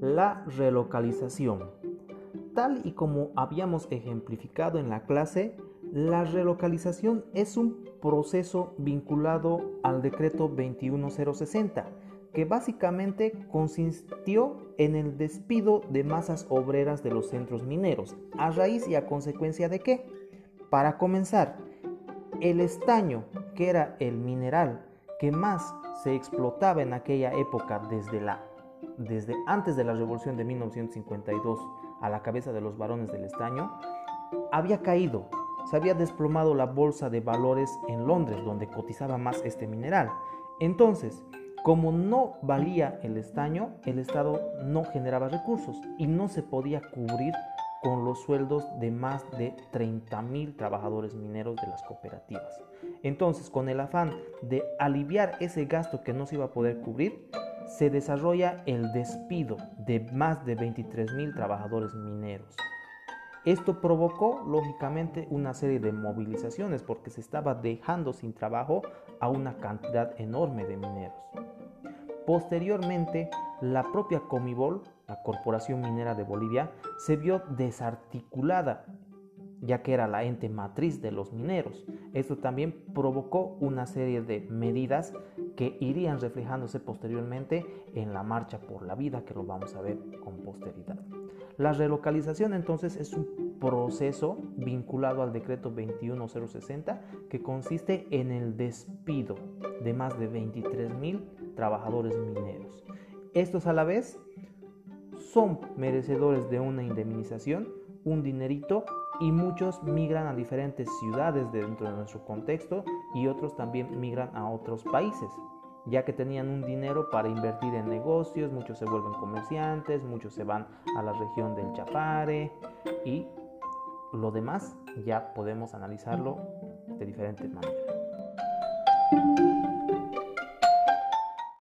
la relocalización. Tal y como habíamos ejemplificado en la clase, la relocalización es un proceso vinculado al decreto 21060, que básicamente consistió en el despido de masas obreras de los centros mineros. ¿A raíz y a consecuencia de qué? Para comenzar, el estaño, que era el mineral que más se explotaba en aquella época desde, la, desde antes de la revolución de 1952 a la cabeza de los varones del estaño, había caído se había desplomado la bolsa de valores en Londres, donde cotizaba más este mineral. Entonces, como no valía el estaño, el Estado no generaba recursos y no se podía cubrir con los sueldos de más de 30.000 trabajadores mineros de las cooperativas. Entonces, con el afán de aliviar ese gasto que no se iba a poder cubrir, se desarrolla el despido de más de 23.000 trabajadores mineros. Esto provocó lógicamente una serie de movilizaciones porque se estaba dejando sin trabajo a una cantidad enorme de mineros. Posteriormente, la propia Comibol, la Corporación Minera de Bolivia, se vio desarticulada ya que era la ente matriz de los mineros. Esto también provocó una serie de medidas que irían reflejándose posteriormente en la marcha por la vida, que lo vamos a ver con posteridad. La relocalización entonces es un proceso vinculado al decreto 21060 que consiste en el despido de más de 23 mil trabajadores mineros. Estos a la vez son merecedores de una indemnización, un dinerito y muchos migran a diferentes ciudades dentro de nuestro contexto y otros también migran a otros países ya que tenían un dinero para invertir en negocios, muchos se vuelven comerciantes, muchos se van a la región del Chapare y lo demás ya podemos analizarlo de diferentes maneras.